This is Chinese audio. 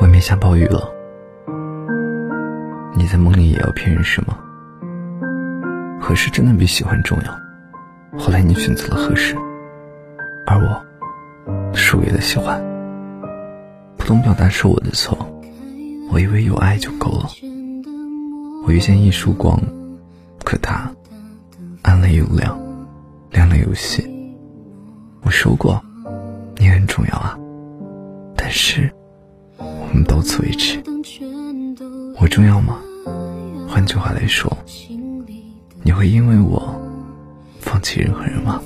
外面下暴雨了，你在梦里也要骗人是吗？合适真的比喜欢重要。后来你选择了合适，而我输给了喜欢。不懂表达是我的错，我以为有爱就够了。我遇见一束光，可它暗了又亮，亮了又熄。我说过，你很重要啊，到此为止。我重要吗？换句话来说。你会因为我放弃任何人吗？